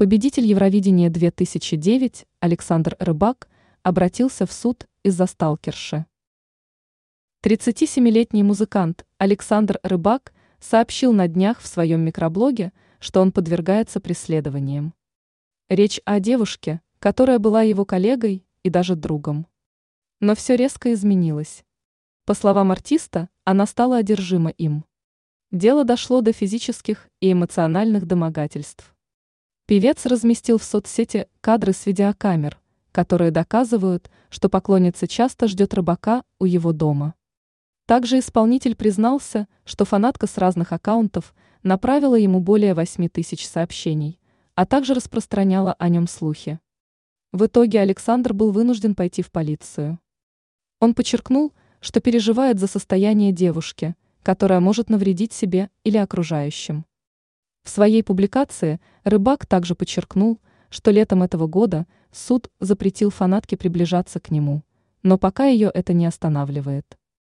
Победитель Евровидения 2009 Александр Рыбак обратился в суд из-за сталкерши. 37-летний музыкант Александр Рыбак сообщил на днях в своем микроблоге, что он подвергается преследованиям. Речь о девушке, которая была его коллегой и даже другом. Но все резко изменилось. По словам артиста, она стала одержима им. Дело дошло до физических и эмоциональных домогательств. Певец разместил в соцсети кадры с видеокамер, которые доказывают, что поклонница часто ждет рыбака у его дома. Также исполнитель признался, что фанатка с разных аккаунтов направила ему более 8 тысяч сообщений, а также распространяла о нем слухи. В итоге Александр был вынужден пойти в полицию. Он подчеркнул, что переживает за состояние девушки, которая может навредить себе или окружающим. В своей публикации Рыбак также подчеркнул, что летом этого года суд запретил фанатке приближаться к нему, но пока ее это не останавливает.